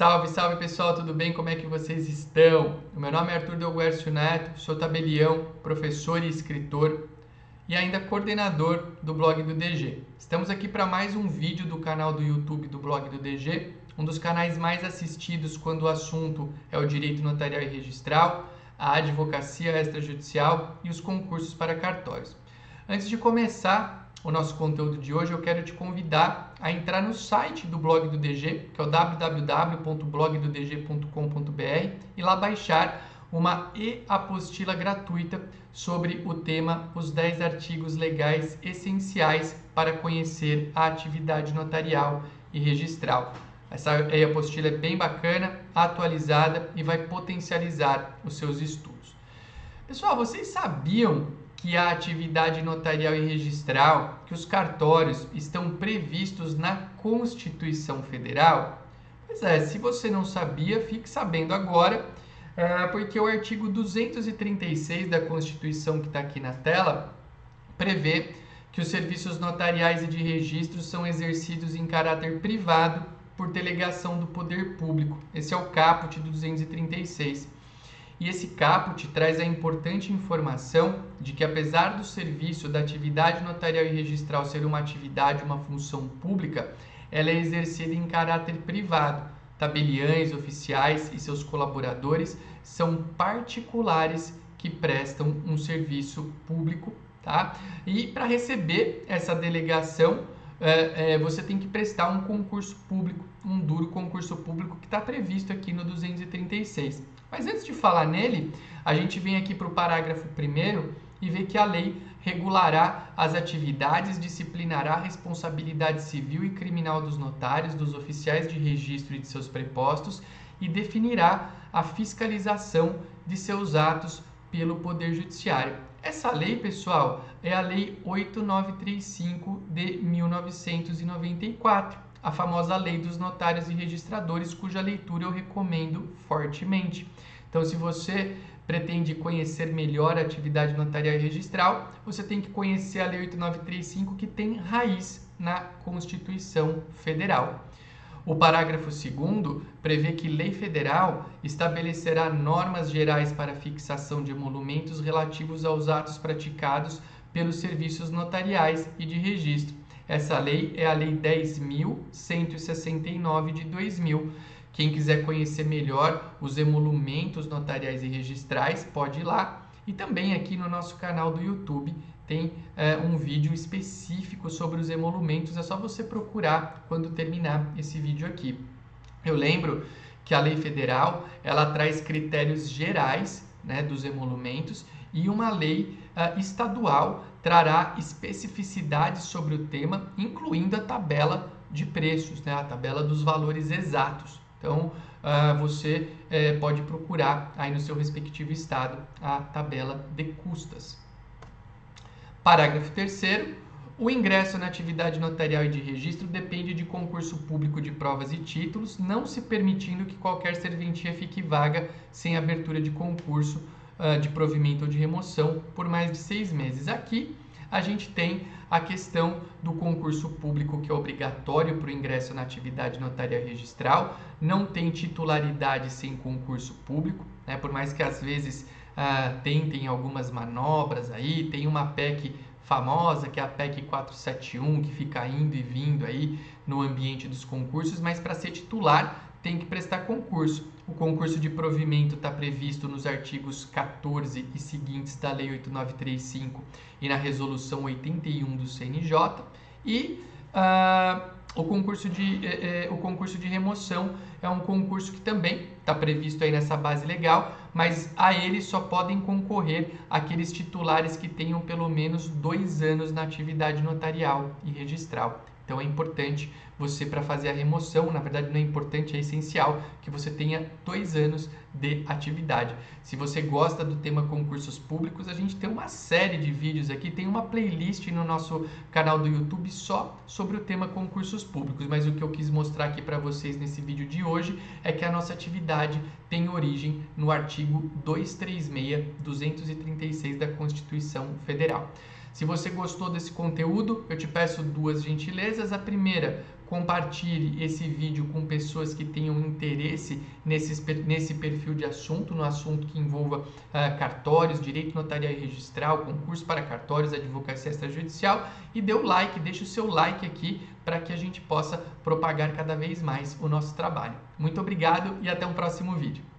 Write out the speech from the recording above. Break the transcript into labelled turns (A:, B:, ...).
A: Salve, salve pessoal, tudo bem? Como é que vocês estão? Meu nome é Arthur Delguercio Neto, sou tabelião, professor e escritor e ainda coordenador do blog do DG. Estamos aqui para mais um vídeo do canal do YouTube do blog do DG, um dos canais mais assistidos quando o assunto é o direito notarial e registral, a advocacia extrajudicial e os concursos para cartórios. Antes de começar, o nosso conteúdo de hoje, eu quero te convidar a entrar no site do blog do DG, que é o www.blogdodg.com.br e lá baixar uma e-apostila gratuita sobre o tema Os 10 artigos legais essenciais para conhecer a atividade notarial e registral. Essa e-apostila é bem bacana, atualizada e vai potencializar os seus estudos. Pessoal, vocês sabiam que a atividade notarial e registral, que os cartórios estão previstos na Constituição Federal? Pois é, se você não sabia, fique sabendo agora, é, porque o artigo 236 da Constituição que está aqui na tela prevê que os serviços notariais e de registro são exercidos em caráter privado por delegação do poder público. Esse é o caput do 236. E esse caput traz a importante informação de que, apesar do serviço da atividade notarial e registral ser uma atividade, uma função pública, ela é exercida em caráter privado. Tabeliães, oficiais e seus colaboradores são particulares que prestam um serviço público, tá? E para receber essa delegação, é, é, você tem que prestar um concurso público, um duro concurso público que está previsto aqui no 236. Mas antes de falar nele, a gente vem aqui para o parágrafo 1 e vê que a lei regulará as atividades, disciplinará a responsabilidade civil e criminal dos notários, dos oficiais de registro e de seus prepostos e definirá a fiscalização de seus atos pelo Poder Judiciário. Essa lei, pessoal, é a Lei 8935 de 1994 a famosa lei dos notários e registradores, cuja leitura eu recomendo fortemente. Então, se você pretende conhecer melhor a atividade notarial e registral, você tem que conhecer a Lei 8935, que tem raiz na Constituição Federal. O parágrafo 2 prevê que lei federal estabelecerá normas gerais para fixação de emolumentos relativos aos atos praticados pelos serviços notariais e de registro essa lei é a Lei 10.169 de 2000. Quem quiser conhecer melhor os emolumentos notariais e registrais, pode ir lá. E também aqui no nosso canal do YouTube tem é, um vídeo específico sobre os emolumentos. É só você procurar quando terminar esse vídeo aqui. Eu lembro que a lei federal ela traz critérios gerais né, dos emolumentos e uma lei uh, estadual trará especificidades sobre o tema, incluindo a tabela de preços, né, a tabela dos valores exatos. Então, uh, você uh, pode procurar aí no seu respectivo estado a tabela de custas. Parágrafo 3 o ingresso na atividade notarial e de registro depende de concurso público de provas e títulos, não se permitindo que qualquer serventia fique vaga sem abertura de concurso uh, de provimento ou de remoção por mais de seis meses. Aqui a gente tem a questão do concurso público que é obrigatório para o ingresso na atividade notarial registral, não tem titularidade sem concurso público, né? por mais que às vezes uh, tentem algumas manobras aí, tem uma PEC famosa, que é a PEC 471, que fica indo e vindo aí no ambiente dos concursos, mas para ser titular tem que prestar concurso. O concurso de provimento está previsto nos artigos 14 e seguintes da Lei 8935 e na Resolução 81 do CNJ. E uh, o, concurso de, eh, eh, o concurso de remoção é um concurso que também está previsto aí nessa base legal, mas a ele só podem concorrer aqueles titulares que tenham pelo menos dois anos na atividade notarial e registral. Então é importante você, para fazer a remoção, na verdade não é importante, é essencial que você tenha dois anos de atividade. Se você gosta do tema concursos públicos, a gente tem uma série de vídeos aqui, tem uma playlist no nosso canal do YouTube só sobre o tema concursos públicos. Mas o que eu quis mostrar aqui para vocês nesse vídeo de hoje é que a nossa atividade tem origem no artigo 236, 236 da Constituição Federal. Se você gostou desse conteúdo, eu te peço duas gentilezas. A primeira, compartilhe esse vídeo com pessoas que tenham interesse nesse, nesse perfil de assunto, no assunto que envolva uh, cartórios, direito notarial e registral, concurso para cartórios, advocacia extrajudicial e dê o like, deixe o seu like aqui para que a gente possa propagar cada vez mais o nosso trabalho. Muito obrigado e até um próximo vídeo.